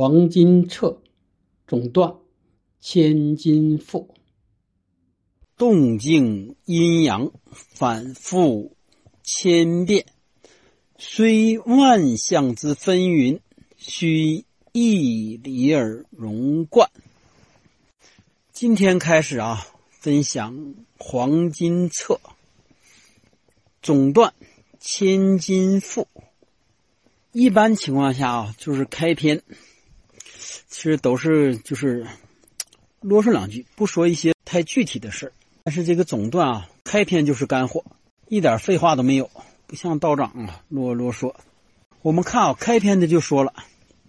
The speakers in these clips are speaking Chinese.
黄金彻，总断千金赋。动静阴阳反复千变，虽万象之纷纭，须一理而融贯。今天开始啊，分享黄金册，总断千金赋。一般情况下啊，就是开篇，其实都是就是啰嗦两句，不说一些太具体的事儿。但是这个总段啊，开篇就是干货，一点废话都没有，不像道长啊啰啰嗦。我们看啊，开篇的就说了，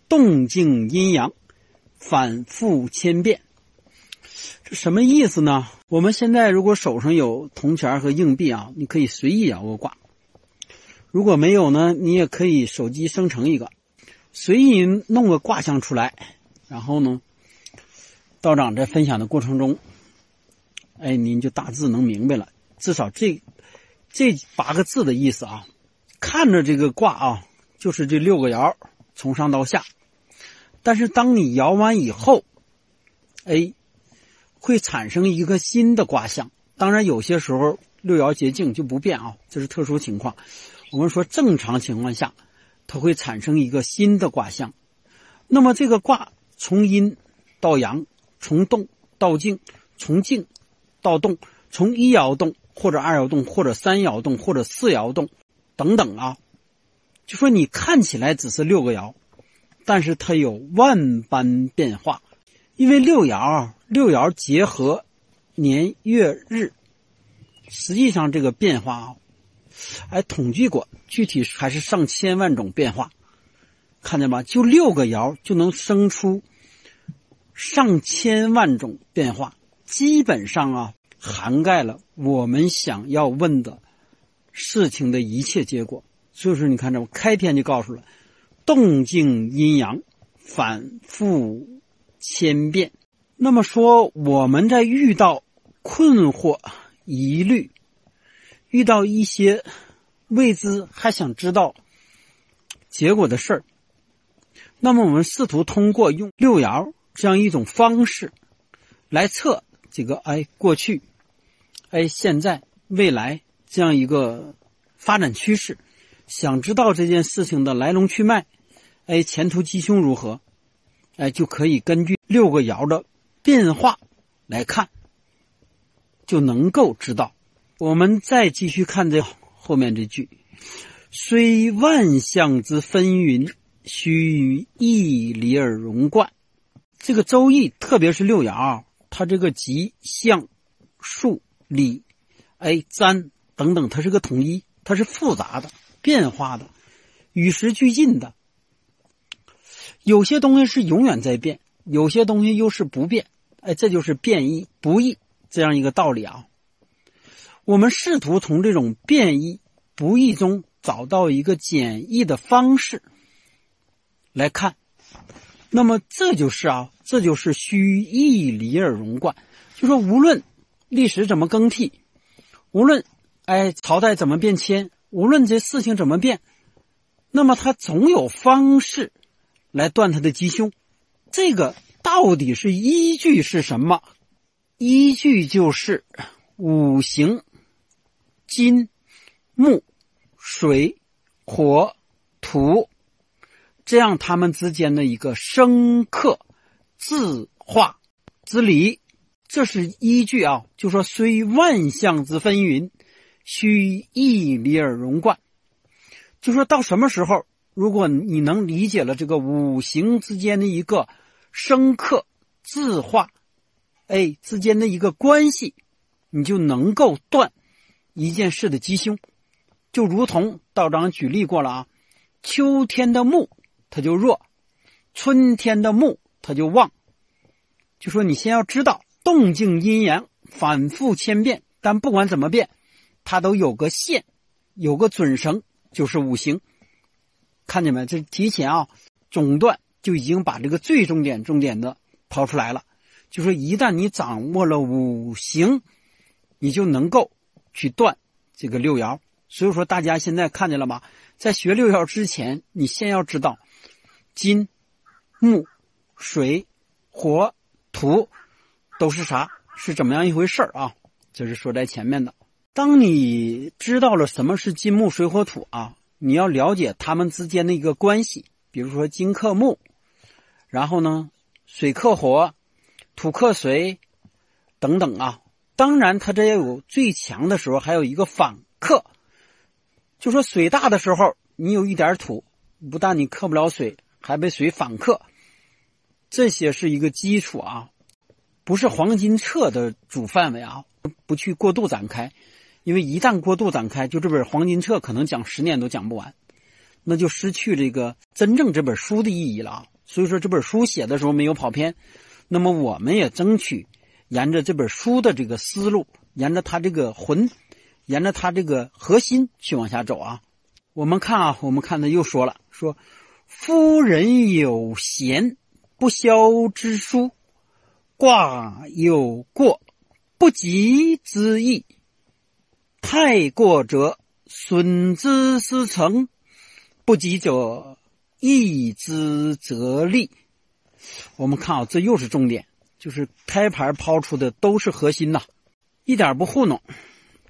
动静阴阳反复千变，这什么意思呢？我们现在如果手上有铜钱和硬币啊，你可以随意摇个卦；如果没有呢，你也可以手机生成一个，随意弄个卦象出来，然后呢，道长在分享的过程中。哎，您就大致能明白了。至少这这八个字的意思啊，看着这个卦啊，就是这六个爻从上到下。但是当你摇完以后，哎，会产生一个新的卦象。当然，有些时候六爻结境就不变啊，这是特殊情况。我们说正常情况下，它会产生一个新的卦象。那么这个卦从阴到阳，从动到静，从静。到动，从一爻动，或者二爻动，或者三爻动，或者四爻动，等等啊，就说你看起来只是六个爻，但是它有万般变化，因为六爻六爻结合年月日，实际上这个变化啊，哎统计过，具体还是上千万种变化，看见吗？就六个爻就能生出上千万种变化。基本上啊，涵盖了我们想要问的事情的一切结果。所以说，你看这开篇就告诉了，动静阴阳反复千变。那么说，我们在遇到困惑、疑虑，遇到一些未知还想知道结果的事儿，那么我们试图通过用六爻这样一种方式来测。这个哎，过去，哎，现在，未来这样一个发展趋势，想知道这件事情的来龙去脉，哎，前途吉凶如何，哎，就可以根据六个爻的变化来看，就能够知道。我们再继续看这后面这句：“虽万象之纷纭，须一理而融贯。”这个《周易》，特别是六爻。它这个吉象、数理、哎占等等，它是个统一，它是复杂的、变化的、与时俱进的。有些东西是永远在变，有些东西又是不变。哎，这就是变易不易这样一个道理啊。我们试图从这种变易不易中找到一个简易的方式来看。那么这就是啊，这就是虚一理而融贯。就说无论历史怎么更替，无论哎朝代怎么变迁，无论这事情怎么变，那么它总有方式来断它的吉凶。这个到底是依据是什么？依据就是五行：金、木、水、火、土。这样，他们之间的一个生克自化之理，这是依据啊。就说虽万象之纷纭，须一理而融贯。就说到什么时候，如果你能理解了这个五行之间的一个生克自化，哎之间的一个关系，你就能够断一件事的吉凶。就如同道长举例过了啊，秋天的木。它就弱，春天的木它就旺。就说你先要知道动静阴阳反复千变，但不管怎么变，它都有个线，有个准绳，就是五行。看见没？这提前啊，总断就已经把这个最重点、重点的抛出来了。就说一旦你掌握了五行，你就能够去断这个六爻。所以说，大家现在看见了吗？在学六爻之前，你先要知道。金、木、水、火、土都是啥？是怎么样一回事儿啊？这是说在前面的。当你知道了什么是金木水火土啊，你要了解它们之间的一个关系。比如说金克木，然后呢，水克火，土克水，等等啊。当然，它这也有最强的时候，还有一个反克。就说水大的时候，你有一点土，不但你克不了水，还被谁反克。这些是一个基础啊，不是黄金册的主范围啊，不去过度展开，因为一旦过度展开，就这本黄金册可能讲十年都讲不完。那就失去这个真正这本书的意义了啊！所以说这本书写的时候没有跑偏，那么我们也争取沿着这本书的这个思路，沿着它这个魂，沿着它这个核心去往下走啊！我们看啊，我们看他又说了，说夫人有贤不肖之书，卦有过不及之意，太过者损之思成。不及者，益之则利。我们看啊，这又是重点，就是开盘抛出的都是核心呐，一点不糊弄。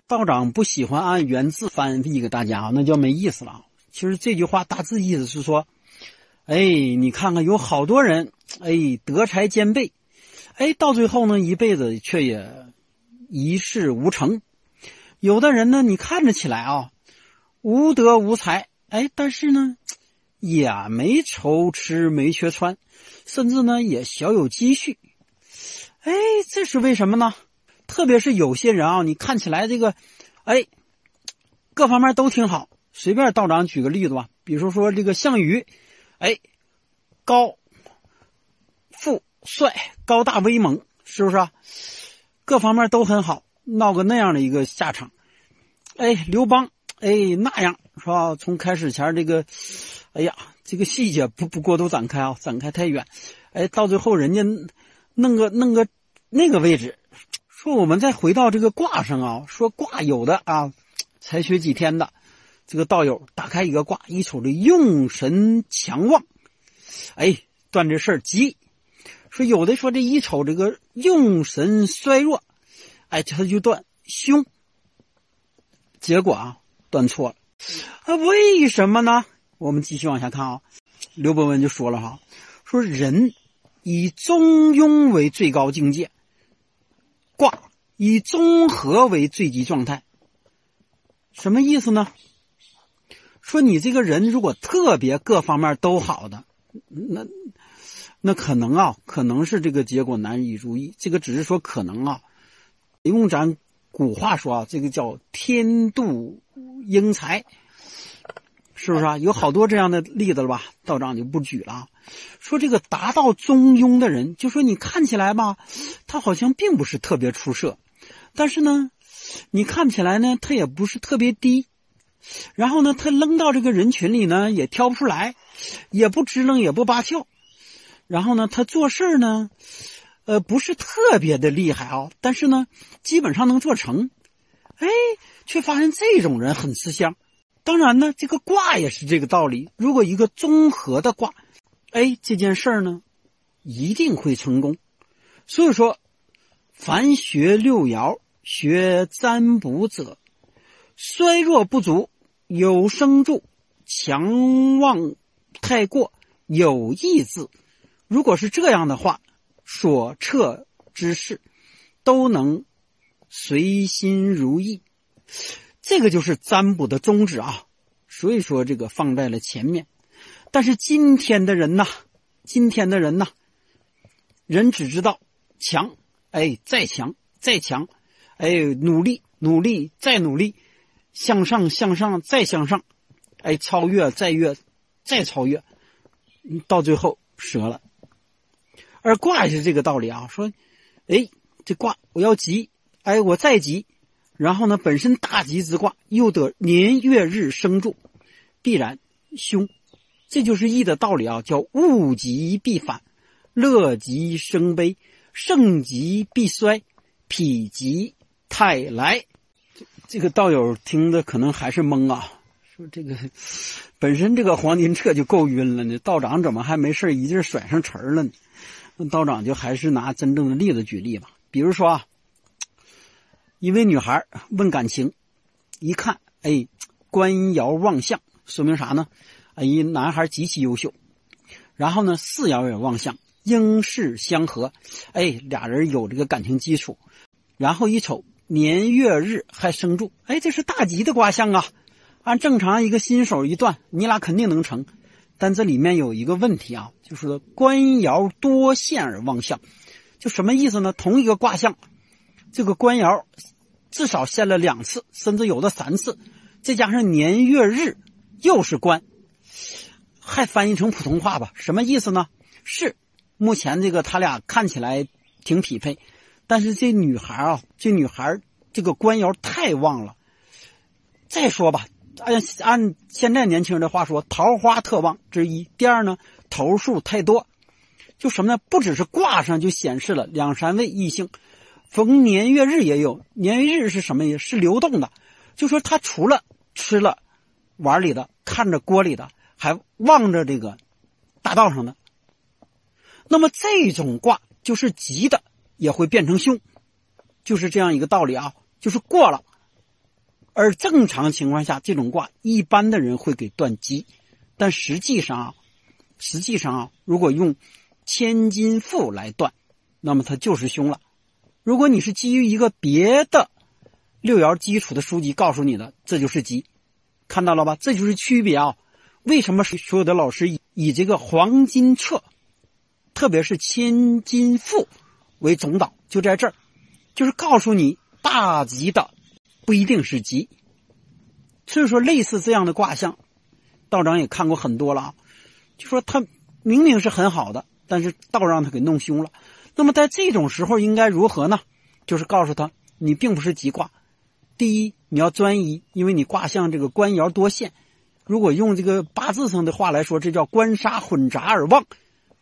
道长不喜欢按原字翻译给大家，那叫没意思了。其实这句话大致意思是说，哎，你看看有好多人，哎，德才兼备，哎，到最后呢，一辈子却也一事无成。有的人呢，你看着起来啊，无德无才。哎，但是呢，也没愁吃没缺穿，甚至呢也小有积蓄。哎，这是为什么呢？特别是有些人啊，你看起来这个，哎，各方面都挺好。随便道长举个例子吧，比如说这个项羽，哎，高、富、帅、高大威猛，是不是啊？各方面都很好，闹个那样的一个下场。哎，刘邦。哎，那样是吧？从开始前这个，哎呀，这个细节不不过度展开啊，展开太远。哎，到最后人家弄个弄个那个位置，说我们再回到这个卦上啊，说卦有的啊，才学几天的这个道友打开一个卦，一瞅这用神强旺，哎，断这事儿急。说有的说这一瞅这个用神衰弱，哎，他就断凶。结果啊。断错了，啊，为什么呢？我们继续往下看啊。刘伯温就说了哈，说人以中庸为最高境界，卦以综合为最极状态。什么意思呢？说你这个人如果特别各方面都好的，那那可能啊，可能是这个结果难以如意。这个只是说可能啊，用咱古话说啊，这个叫天妒。英才，是不是啊？有好多这样的例子了吧？道长就不举了。说这个达到中庸的人，就说你看起来吧，他好像并不是特别出色，但是呢，你看起来呢，他也不是特别低。然后呢，他扔到这个人群里呢，也挑不出来，也不支棱，也不拔翘。然后呢，他做事呢，呃，不是特别的厉害啊，但是呢，基本上能做成。哎。却发现这种人很吃香，当然呢，这个卦也是这个道理。如果一个综合的卦，哎，这件事儿呢，一定会成功。所以说，凡学六爻、学占卜者，衰弱不足，有生助，强旺太过，有益字。如果是这样的话，所测之事都能随心如意。这个就是占卜的宗旨啊，所以说这个放在了前面。但是今天的人呐，今天的人呐，人只知道强，哎，再强，再强，哎，努力，努力，再努力，向上，向上，再向上，哎，超越，再越，再超越，到最后折了。而卦也是这个道理啊，说，哎，这卦我要急，哎，我再急。然后呢，本身大吉之卦又得年月日生助，必然凶，这就是易的道理啊，叫物极必反，乐极生悲，盛极必衰，否极泰来。这个道友听的可能还是懵啊，说这个 本身这个黄金彻就够晕了呢，道长怎么还没事一劲甩上词儿了呢？那道长就还是拿真正的例子举例吧。比如说啊，一位女孩问感情，一看，哎，官爻望相，说明啥呢？哎，男孩极其优秀。然后呢，四爻也望相，应是相合，哎，俩人有这个感情基础。然后一瞅年月日还生柱，哎，这是大吉的卦象啊！按正常一个新手一断，你俩肯定能成。但这里面有一个问题啊，就是官爻多现而旺相，就什么意思呢？同一个卦象，这个官爻至少现了两次，甚至有的三次，再加上年月日又是官，还翻译成普通话吧？什么意思呢？是目前这个他俩看起来挺匹配。但是这女孩啊，这女孩这个官窑太旺了。再说吧，按按现在年轻人的话说，桃花特旺之一。第二呢，头数太多，就什么呢？不只是卦上就显示了两三位异性，逢年月日也有。年月日是什么意思？是流动的，就说他除了吃了碗里的，看着锅里的，还望着这个大道上的。那么这种卦就是吉的。也会变成凶，就是这样一个道理啊，就是过了。而正常情况下，这种卦一般的人会给断吉，但实际上啊，实际上啊，如果用千金赋来断，那么它就是凶了。如果你是基于一个别的六爻基础的书籍告诉你的，这就是吉，看到了吧？这就是区别啊。为什么所有的老师以以这个黄金册，特别是千金赋？为总导就在这儿，就是告诉你大吉的不一定是吉，所以说类似这样的卦象，道长也看过很多了啊。就说他明明是很好的，但是道让他给弄凶了。那么在这种时候应该如何呢？就是告诉他你并不是吉卦。第一，你要专一，因为你卦象这个官爻多线，如果用这个八字上的话来说，这叫官杀混杂而旺，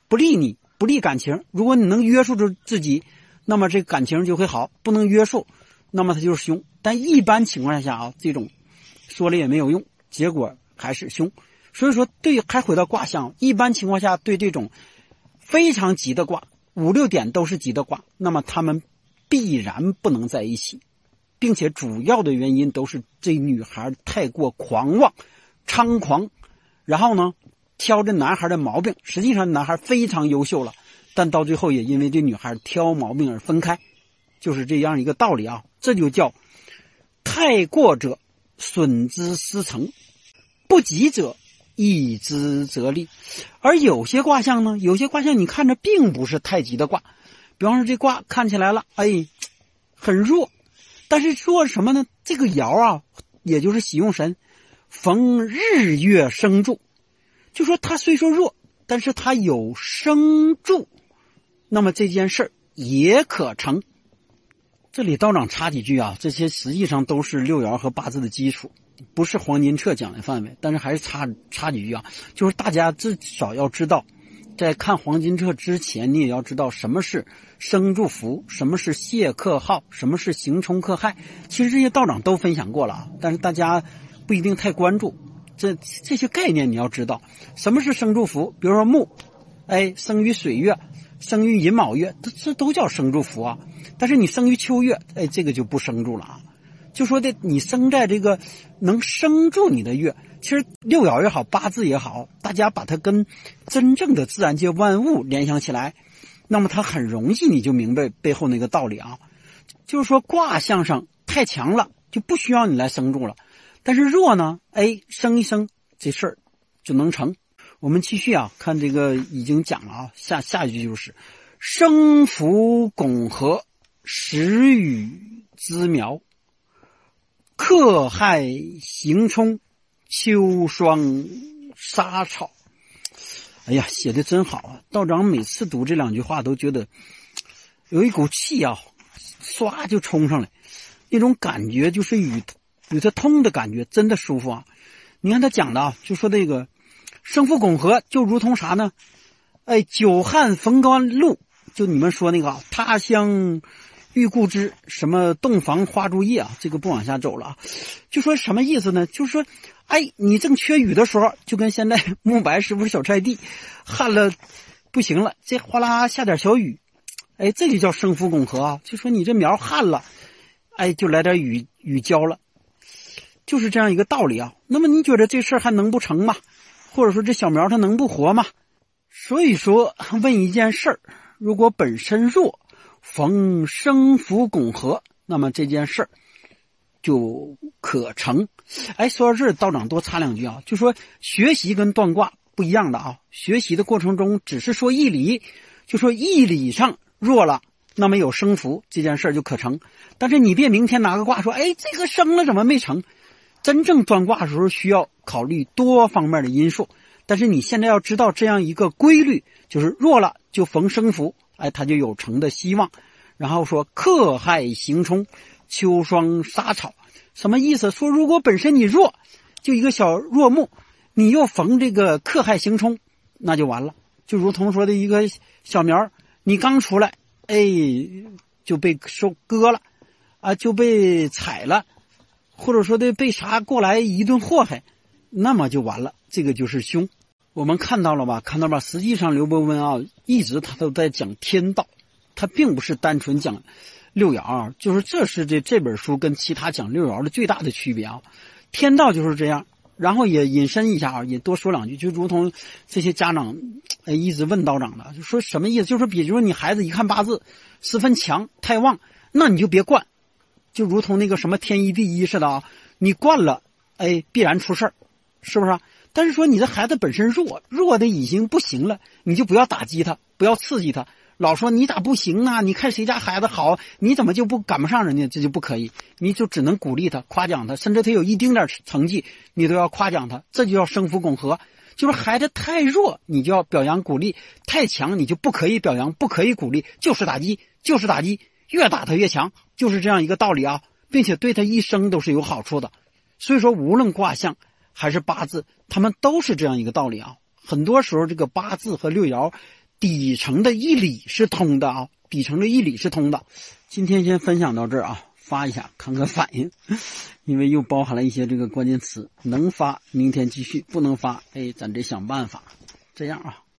不利你。不利感情，如果你能约束住自己，那么这感情就会好；不能约束，那么他就是凶。但一般情况下啊，这种说了也没有用，结果还是凶。所以说，对还回到卦象，一般情况下对这种非常急的卦，五六点都是急的卦，那么他们必然不能在一起，并且主要的原因都是这女孩太过狂妄、猖狂，然后呢？挑这男孩的毛病，实际上男孩非常优秀了，但到最后也因为这女孩挑毛病而分开，就是这样一个道理啊。这就叫太过者损之失成，不及者益之则利。而有些卦象呢，有些卦象你看着并不是太极的卦，比方说这卦看起来了，哎，很弱，但是弱什么呢？这个爻啊，也就是喜用神，逢日月生柱。就说他虽说弱，但是他有生助，那么这件事也可成。这里道长插几句啊，这些实际上都是六爻和八字的基础，不是黄金彻讲的范围，但是还是插插几句啊。就是大家至少要知道，在看黄金彻之前，你也要知道什么是生助福，什么是泄克耗，什么是刑冲克害。其实这些道长都分享过了啊，但是大家不一定太关注。这这些概念你要知道，什么是生助符？比如说木，哎，生于水月，生于寅卯月，这这都叫生助符啊。但是你生于秋月，哎，这个就不生助了啊。就说的你生在这个能生住你的月，其实六爻也好，八字也好，大家把它跟真正的自然界万物联想起来，那么它很容易你就明白背后那个道理啊。就是说卦象上太强了，就不需要你来生住了。但是弱呢？哎，生一生这事儿就能成。我们继续啊，看这个已经讲了啊，下下一句就是“生福拱合，时雨滋苗，克害行冲，秋霜杀草。”哎呀，写的真好啊！道长每次读这两句话都觉得有一股气啊，唰就冲上来，那种感觉就是与。有这通的感觉，真的舒服啊！你看他讲的啊，就说这个生父拱合，就如同啥呢？哎，久旱逢甘露，就你们说那个啊他乡遇故知，什么洞房花烛夜啊？这个不往下走了啊，就说什么意思呢？就是说哎，你正缺雨的时候，就跟现在 木白是不是小菜地，旱了不行了，这哗啦下点小雨，哎，这就叫生福拱合啊。就说你这苗旱了，哎，就来点雨雨浇了，就是这样一个道理啊。那么你觉得这事儿还能不成吗？或者说这小苗它能不活吗？所以说问一件事儿，如果本身弱，逢生福拱合，那么这件事儿。就可成，哎，说到这，道长多插两句啊，就说学习跟断卦不一样的啊，学习的过程中只是说义理，就说义理上弱了，那么有生福这件事就可成，但是你别明天拿个卦说，哎，这个生了怎么没成？真正断卦的时候需要考虑多方面的因素，但是你现在要知道这样一个规律，就是弱了就逢生福，哎，它就有成的希望。然后说克害行冲。秋霜杀草，什么意思？说如果本身你弱，就一个小弱木，你又逢这个克害行冲，那就完了。就如同说的一个小苗，你刚出来，哎，就被收割了，啊，就被踩了，或者说的被啥过来一顿祸害，那么就完了。这个就是凶。我们看到了吧？看到吧？实际上，刘伯温啊，一直他都在讲天道，他并不是单纯讲。六爻就是这是这这本书跟其他讲六爻的最大的区别啊，天道就是这样。然后也引申一下啊，也多说两句，就如同这些家长哎一直问道长的，就说什么意思？就是比如说你孩子一看八字十分强太旺，那你就别惯，就如同那个什么天一地一似的啊，你惯了哎必然出事儿，是不是？但是说你的孩子本身弱，弱的已经不行了，你就不要打击他，不要刺激他。老说你咋不行呢？你看谁家孩子好，你怎么就不赶不上人家？这就不可以，你就只能鼓励他、夸奖他，甚至他有一丁点成绩，你都要夸奖他。这就叫生福拱合。就是孩子太弱，你就要表扬鼓励；太强，你就不可以表扬，不可以鼓励，就是打击，就是打击，越打他越强，就是这样一个道理啊，并且对他一生都是有好处的。所以说，无论卦象还是八字，他们都是这样一个道理啊。很多时候，这个八字和六爻。底层的义理是通的啊，底层的义理是通的。今天先分享到这儿啊，发一下看看反应，因为又包含了一些这个关键词，能发明天继续，不能发哎，咱得想办法。这样啊。